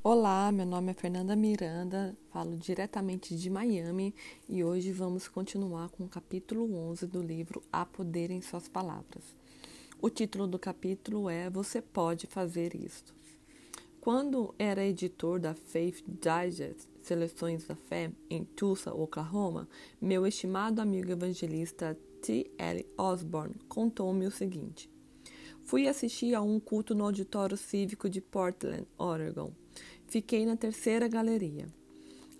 Olá, meu nome é Fernanda Miranda, falo diretamente de Miami e hoje vamos continuar com o capítulo 11 do livro A Poder em Suas Palavras. O título do capítulo é Você Pode Fazer Isto. Quando era editor da Faith Digest Seleções da Fé em Tulsa, Oklahoma, meu estimado amigo evangelista T. L. Osborne contou-me o seguinte. Fui assistir a um culto no auditório cívico de Portland, Oregon. Fiquei na terceira galeria.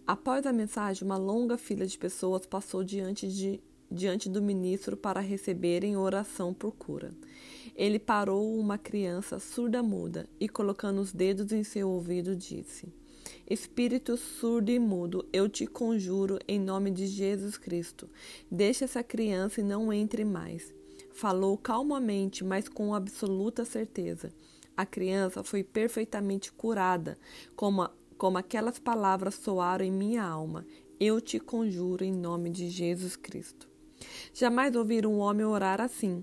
Após a mensagem, uma longa fila de pessoas passou diante, de, diante do ministro para receberem oração por cura. Ele parou uma criança surda-muda e, colocando os dedos em seu ouvido, disse: Espírito surdo e mudo, eu te conjuro em nome de Jesus Cristo, deixe essa criança e não entre mais. Falou calmamente, mas com absoluta certeza. A criança foi perfeitamente curada, como, como aquelas palavras soaram em minha alma. Eu te conjuro em nome de Jesus Cristo. Jamais ouvi um homem orar assim.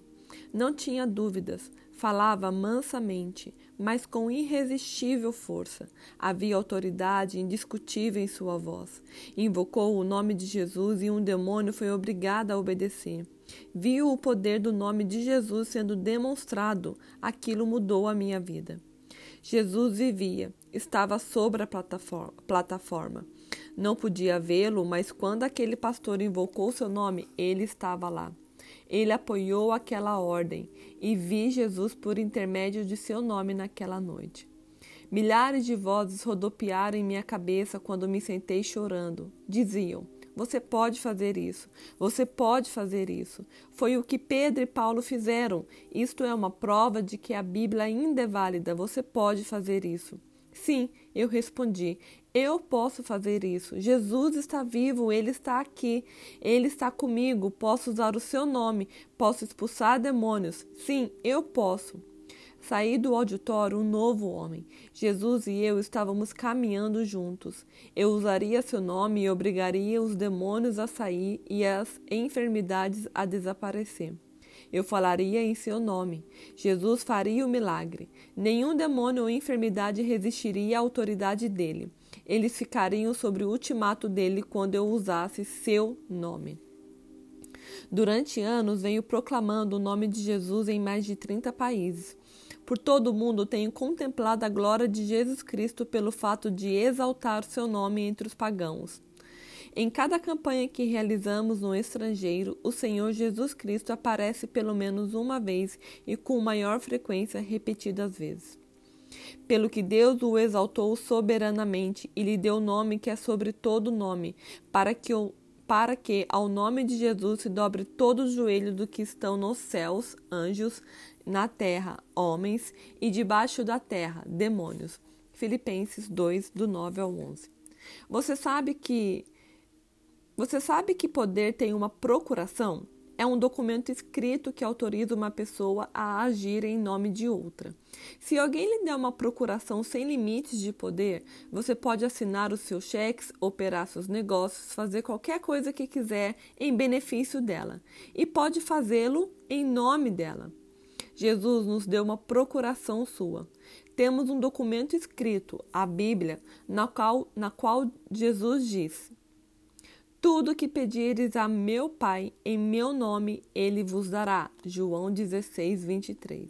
Não tinha dúvidas, falava mansamente, mas com irresistível força. Havia autoridade indiscutível em sua voz. Invocou o nome de Jesus e um demônio foi obrigado a obedecer. Viu o poder do nome de Jesus sendo demonstrado. Aquilo mudou a minha vida. Jesus vivia, estava sobre a plataforma. Não podia vê-lo, mas quando aquele pastor invocou seu nome, ele estava lá. Ele apoiou aquela ordem e vi Jesus por intermédio de seu nome naquela noite. Milhares de vozes rodopiaram em minha cabeça quando me sentei chorando. Diziam: você pode fazer isso. Você pode fazer isso. Foi o que Pedro e Paulo fizeram. Isto é uma prova de que a Bíblia ainda é válida. Você pode fazer isso. Sim, eu respondi. Eu posso fazer isso. Jesus está vivo, ele está aqui. Ele está comigo. Posso usar o seu nome. Posso expulsar demônios. Sim, eu posso. Saí do auditório um novo homem. Jesus e eu estávamos caminhando juntos. Eu usaria seu nome e obrigaria os demônios a sair e as enfermidades a desaparecer. Eu falaria em seu nome. Jesus faria o milagre. Nenhum demônio ou enfermidade resistiria à autoridade dele. Eles ficariam sobre o ultimato dele quando eu usasse seu nome. Durante anos venho proclamando o nome de Jesus em mais de 30 países. Por todo o mundo tenho contemplado a glória de Jesus Cristo pelo fato de exaltar o seu nome entre os pagãos. Em cada campanha que realizamos no estrangeiro, o Senhor Jesus Cristo aparece pelo menos uma vez e com maior frequência repetidas vezes. Pelo que Deus o exaltou soberanamente e lhe deu o nome que é sobre todo nome, para que o para que ao nome de Jesus se dobre todo o joelho do que estão nos céus, anjos, na terra, homens, e debaixo da terra, demônios. Filipenses 2, do 9 ao 11. Você sabe que você sabe que poder tem uma procuração? é um documento escrito que autoriza uma pessoa a agir em nome de outra. Se alguém lhe der uma procuração sem limites de poder, você pode assinar os seus cheques, operar seus negócios, fazer qualquer coisa que quiser em benefício dela e pode fazê-lo em nome dela. Jesus nos deu uma procuração sua. Temos um documento escrito, a Bíblia, na qual, na qual Jesus diz: tudo que pedires a meu Pai em meu nome, ele vos dará. João 16, 23.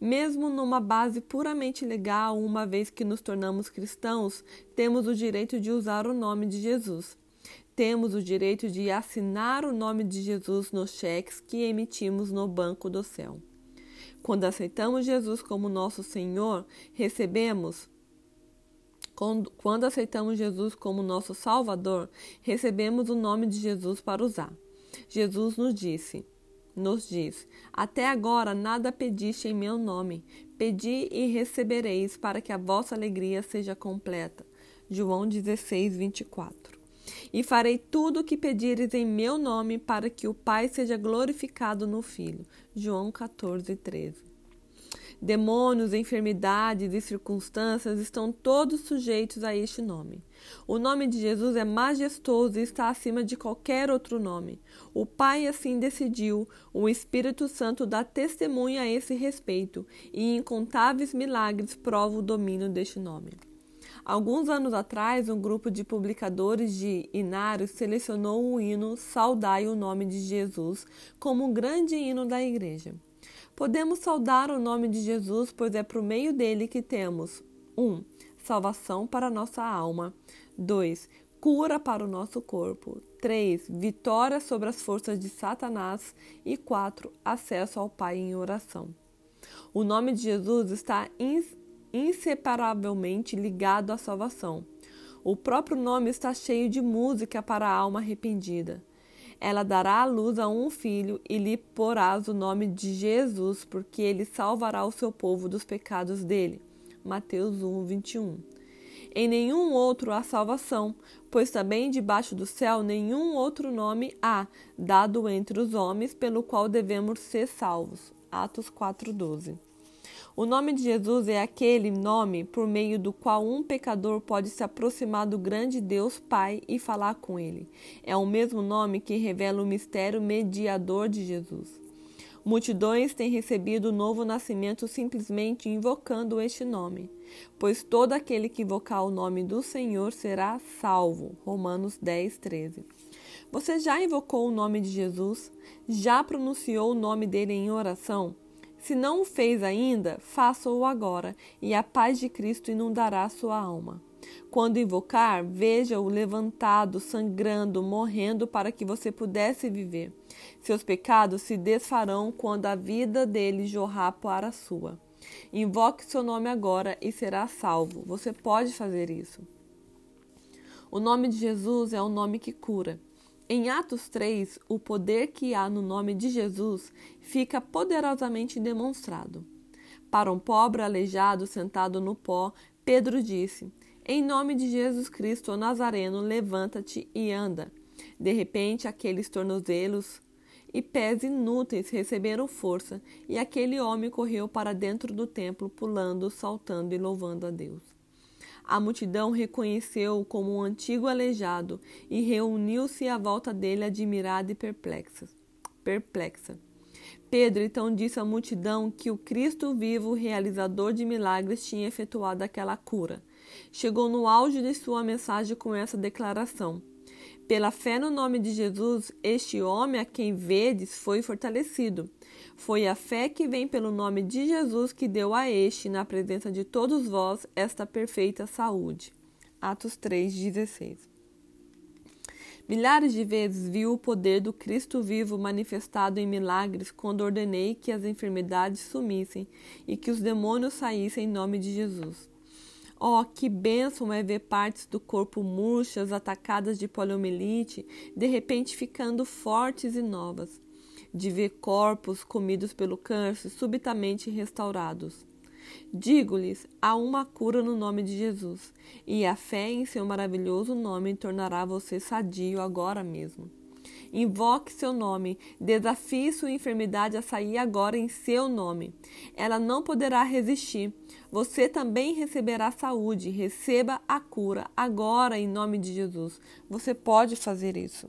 Mesmo numa base puramente legal, uma vez que nos tornamos cristãos, temos o direito de usar o nome de Jesus. Temos o direito de assinar o nome de Jesus nos cheques que emitimos no banco do céu. Quando aceitamos Jesus como nosso Senhor, recebemos quando aceitamos Jesus como nosso Salvador, recebemos o nome de Jesus para usar. Jesus nos disse, nos diz: Até agora nada pediste em meu nome. Pedi e recebereis, para que a vossa alegria seja completa. João 16, 24. E farei tudo o que pedires em meu nome, para que o Pai seja glorificado no Filho. João 14, 13. Demônios, enfermidades e circunstâncias estão todos sujeitos a este nome. O nome de Jesus é majestoso e está acima de qualquer outro nome. O Pai assim decidiu, o Espírito Santo dá testemunha a esse respeito, e incontáveis milagres provam o domínio deste nome. Alguns anos atrás, um grupo de publicadores de Inários selecionou o hino Saudai o Nome de Jesus como um grande hino da igreja. Podemos saudar o nome de Jesus, pois é por meio dele que temos 1. Um, salvação para nossa alma. 2. Cura para o nosso corpo. 3. Vitória sobre as forças de Satanás. E 4. Acesso ao Pai em oração. O nome de Jesus está inseparavelmente ligado à salvação. O próprio nome está cheio de música para a alma arrependida. Ela dará à luz a um filho e lhe porás o nome de Jesus, porque ele salvará o seu povo dos pecados dele. Mateus 1, 21. Em nenhum outro há salvação, pois também debaixo do céu nenhum outro nome há, dado entre os homens, pelo qual devemos ser salvos. Atos 4,12. O nome de Jesus é aquele nome por meio do qual um pecador pode se aproximar do grande Deus Pai e falar com ele. É o mesmo nome que revela o mistério mediador de Jesus. Multidões têm recebido o novo nascimento simplesmente invocando este nome, pois todo aquele que invocar o nome do Senhor será salvo. Romanos 10, 13. Você já invocou o nome de Jesus? Já pronunciou o nome dele em oração? Se não o fez ainda, faça-o agora, e a paz de Cristo inundará sua alma. Quando invocar, veja-o levantado, sangrando, morrendo para que você pudesse viver. Seus pecados se desfarão quando a vida dele jorrar para a sua. Invoque seu nome agora e será salvo. Você pode fazer isso. O nome de Jesus é um nome que cura. Em Atos 3, o poder que há no nome de Jesus fica poderosamente demonstrado. Para um pobre aleijado sentado no pó, Pedro disse: Em nome de Jesus Cristo, Nazareno, levanta-te e anda. De repente, aqueles tornozelos e pés inúteis receberam força, e aquele homem correu para dentro do templo, pulando, saltando e louvando a Deus. A multidão reconheceu-o como um antigo aleijado e reuniu-se à volta dele admirada e perplexa. perplexa. Pedro então disse à multidão que o Cristo vivo, realizador de milagres, tinha efetuado aquela cura. Chegou no auge de sua mensagem com essa declaração: Pela fé no nome de Jesus, este homem a quem vedes foi fortalecido. Foi a fé que vem pelo nome de Jesus que deu a este, na presença de todos vós, esta perfeita saúde. Atos 3,16 Milhares de vezes viu o poder do Cristo vivo manifestado em milagres quando ordenei que as enfermidades sumissem e que os demônios saíssem em nome de Jesus. Oh, que bênção é ver partes do corpo murchas, atacadas de poliomielite, de repente ficando fortes e novas de ver corpos comidos pelo câncer subitamente restaurados. Digo-lhes: há uma cura no nome de Jesus, e a fé em seu maravilhoso nome tornará você sadio agora mesmo. Invoque seu nome, desafie sua enfermidade a sair agora em seu nome. Ela não poderá resistir. Você também receberá saúde. Receba a cura agora em nome de Jesus. Você pode fazer isso.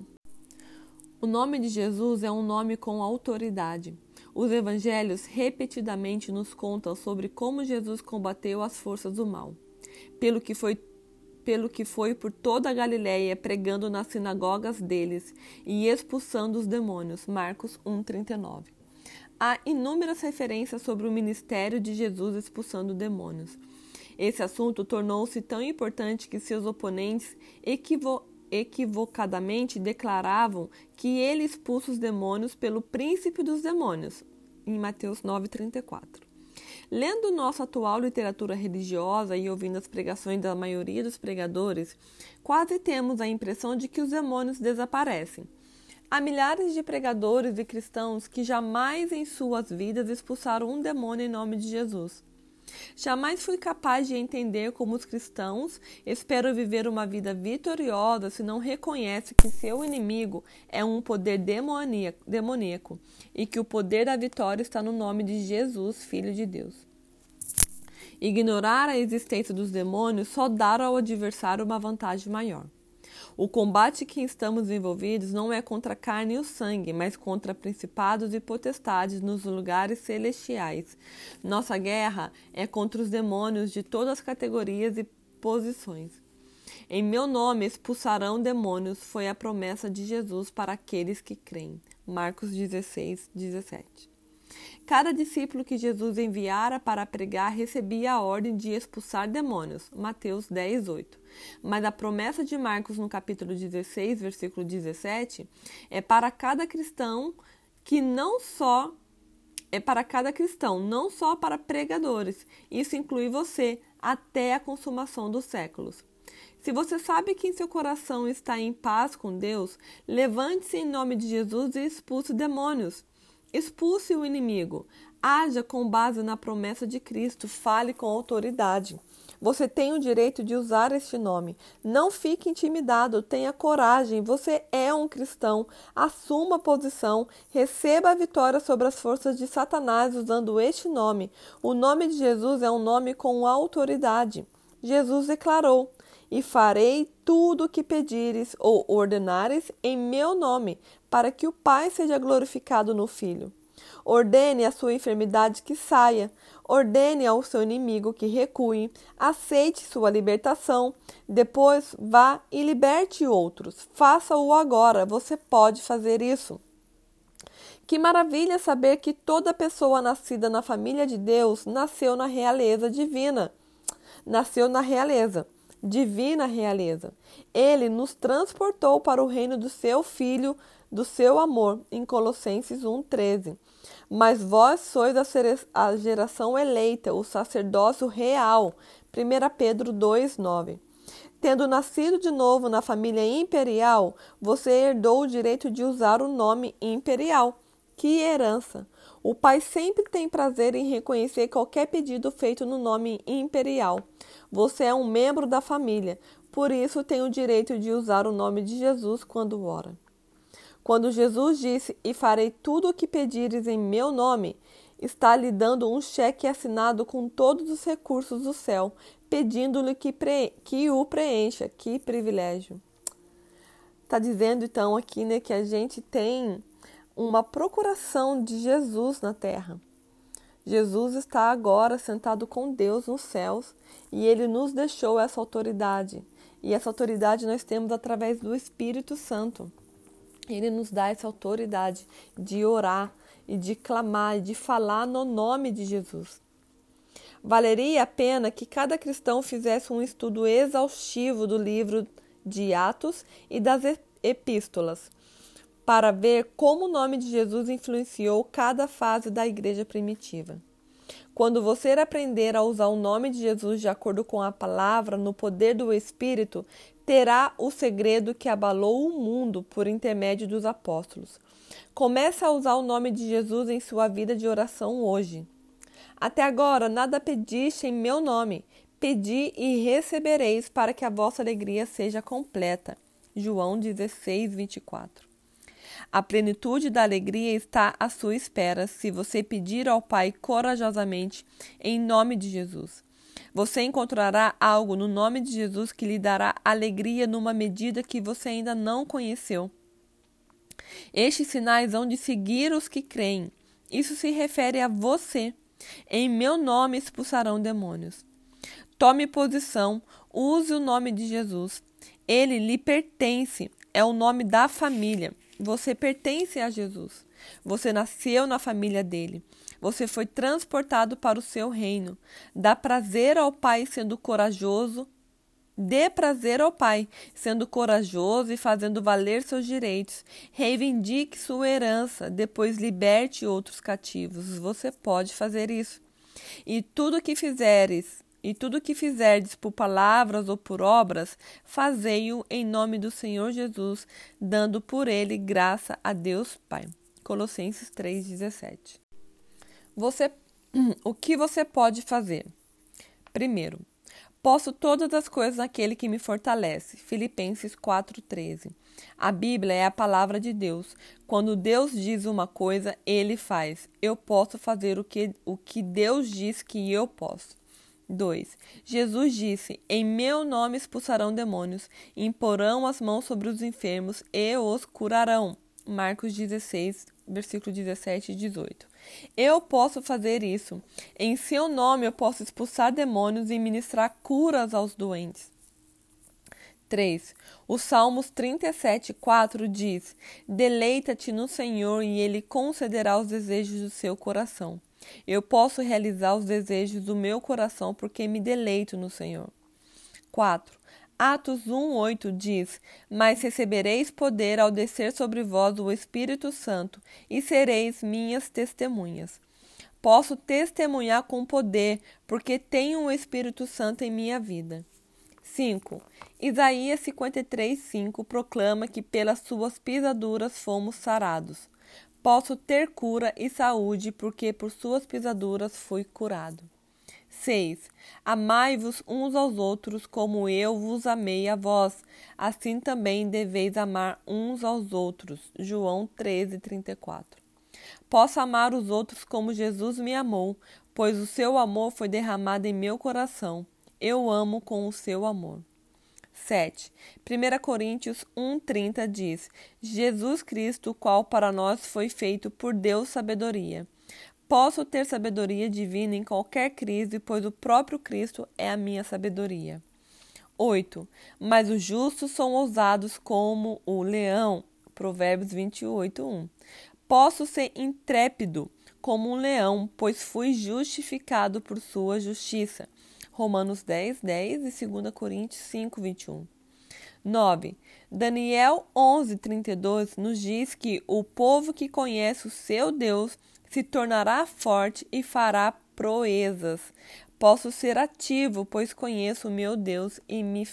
O nome de Jesus é um nome com autoridade. Os evangelhos repetidamente nos contam sobre como Jesus combateu as forças do mal, pelo que foi pelo que foi por toda a Galiléia pregando nas sinagogas deles e expulsando os demônios. Marcos 1:39. Há inúmeras referências sobre o ministério de Jesus expulsando demônios. Esse assunto tornou-se tão importante que seus oponentes equivo equivocadamente declaravam que ele expulsa os demônios pelo príncipe dos demônios, em Mateus 9,34. Lendo nossa atual literatura religiosa e ouvindo as pregações da maioria dos pregadores, quase temos a impressão de que os demônios desaparecem. Há milhares de pregadores e cristãos que jamais em suas vidas expulsaram um demônio em nome de Jesus. Jamais fui capaz de entender como os cristãos esperam viver uma vida vitoriosa se não reconhece que seu inimigo é um poder demoníaco e que o poder da vitória está no nome de Jesus, Filho de Deus. Ignorar a existência dos demônios só dá ao adversário uma vantagem maior. O combate que estamos envolvidos não é contra a carne e o sangue, mas contra principados e potestades nos lugares celestiais. Nossa guerra é contra os demônios de todas as categorias e posições. Em meu nome expulsarão demônios, foi a promessa de Jesus para aqueles que creem. Marcos 16, 17. Cada discípulo que Jesus enviara para pregar recebia a ordem de expulsar demônios. Mateus 10, 8. Mas a promessa de Marcos no capítulo 16, versículo 17, é para cada cristão que não só é para cada cristão, não só para pregadores. Isso inclui você até a consumação dos séculos. Se você sabe que em seu coração está em paz com Deus, levante-se em nome de Jesus e expulse demônios. Expulse o inimigo. Haja com base na promessa de Cristo. Fale com autoridade. Você tem o direito de usar este nome. Não fique intimidado, tenha coragem. Você é um cristão. Assuma a posição, receba a vitória sobre as forças de Satanás usando este nome. O nome de Jesus é um nome com autoridade. Jesus declarou: E farei tudo o que pedires ou ordenares em meu nome, para que o Pai seja glorificado no Filho. Ordene a sua enfermidade que saia, ordene ao seu inimigo que recue, aceite sua libertação, depois vá e liberte outros. Faça-o agora, você pode fazer isso. Que maravilha saber que toda pessoa nascida na família de Deus nasceu na realeza divina. Nasceu na realeza, divina realeza. Ele nos transportou para o reino do seu Filho, do seu amor, em Colossenses 1,13. Mas vós sois a geração eleita, o sacerdócio real. 1 Pedro 2,9. Tendo nascido de novo na família imperial, você herdou o direito de usar o nome imperial. Que herança! O pai sempre tem prazer em reconhecer qualquer pedido feito no nome imperial. Você é um membro da família, por isso tem o direito de usar o nome de Jesus quando ora. Quando Jesus disse: E farei tudo o que pedires em meu nome, está lhe dando um cheque assinado com todos os recursos do céu, pedindo-lhe que, que o preencha. Que privilégio! Está dizendo então aqui né, que a gente tem uma procuração de Jesus na terra. Jesus está agora sentado com Deus nos céus e ele nos deixou essa autoridade. E essa autoridade nós temos através do Espírito Santo. Ele nos dá essa autoridade de orar e de clamar e de falar no nome de Jesus. Valeria a pena que cada cristão fizesse um estudo exaustivo do livro de Atos e das epístolas, para ver como o nome de Jesus influenciou cada fase da igreja primitiva. Quando você aprender a usar o nome de Jesus de acordo com a palavra, no poder do Espírito, terá o segredo que abalou o mundo por intermédio dos apóstolos. Comece a usar o nome de Jesus em sua vida de oração hoje. Até agora nada pediste em meu nome. Pedi e recebereis para que a vossa alegria seja completa. João 16, 24. A plenitude da alegria está à sua espera se você pedir ao Pai corajosamente em nome de Jesus. Você encontrará algo no nome de Jesus que lhe dará alegria numa medida que você ainda não conheceu. Estes sinais hão de seguir os que creem. Isso se refere a você. Em meu nome expulsarão demônios. Tome posição, use o nome de Jesus. Ele lhe pertence, é o nome da família. Você pertence a Jesus. Você nasceu na família dele. Você foi transportado para o seu reino. Dá prazer ao Pai sendo corajoso. Dê prazer ao Pai, sendo corajoso e fazendo valer seus direitos. Reivindique sua herança, depois liberte outros cativos. Você pode fazer isso. E tudo que fizeres, e tudo que fizerdes por palavras ou por obras, fazei-o em nome do Senhor Jesus, dando por ele graça a Deus Pai. Colossenses 3:17. Você, o que você pode fazer? Primeiro, posso todas as coisas naquele que me fortalece. Filipenses 4:13. A Bíblia é a palavra de Deus. Quando Deus diz uma coisa, ele faz. Eu posso fazer o que, o que Deus diz que eu posso. 2. Jesus disse: Em meu nome expulsarão demônios, imporão as mãos sobre os enfermos e os curarão. Marcos 16, versículo 17 e 18. Eu posso fazer isso. Em seu nome eu posso expulsar demônios e ministrar curas aos doentes. 3. O Salmos 37, 4 diz: Deleita-te no Senhor e Ele concederá os desejos do seu coração. Eu posso realizar os desejos do meu coração porque me deleito no Senhor. 4. Atos 1:8 diz: Mas recebereis poder ao descer sobre vós o Espírito Santo, e sereis minhas testemunhas. Posso testemunhar com poder, porque tenho o Espírito Santo em minha vida. 5. Isaías 53:5 proclama que pelas suas pisaduras fomos sarados. Posso ter cura e saúde, porque por suas pisaduras fui curado. 6. Amai-vos uns aos outros como eu vos amei a vós, assim também deveis amar uns aos outros. João 13, 34. Posso amar os outros como Jesus me amou, pois o seu amor foi derramado em meu coração. Eu amo com o seu amor. 7. 1 Coríntios 1,30 diz: Jesus Cristo, qual para nós foi feito por Deus sabedoria. Posso ter sabedoria divina em qualquer crise, pois o próprio Cristo é a minha sabedoria. 8. Mas os justos são ousados como o leão. Provérbios 28, 1. Posso ser intrépido como um leão, pois fui justificado por sua justiça. Romanos 10, 10 e 2 Coríntios 5, 21. 9. Daniel 11, 32 nos diz que o povo que conhece o seu Deus se tornará forte e fará proezas. Posso ser ativo, pois conheço o meu Deus e me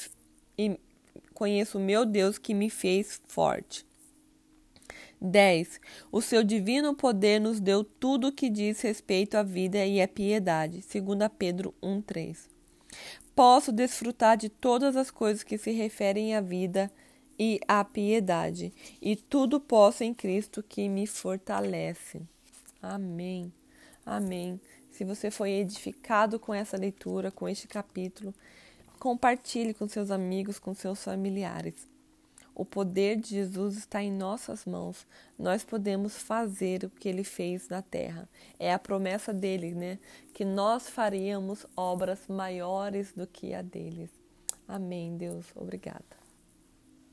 e conheço o meu Deus que me fez forte. 10. O seu divino poder nos deu tudo o que diz respeito à vida e à piedade. 2 Pedro 1:3. Posso desfrutar de todas as coisas que se referem à vida e à piedade, e tudo posso em Cristo que me fortalece. Amém. Amém. Se você foi edificado com essa leitura, com este capítulo, compartilhe com seus amigos, com seus familiares. O poder de Jesus está em nossas mãos. Nós podemos fazer o que ele fez na terra. É a promessa dele, né? Que nós faríamos obras maiores do que a deles. Amém, Deus. Obrigada.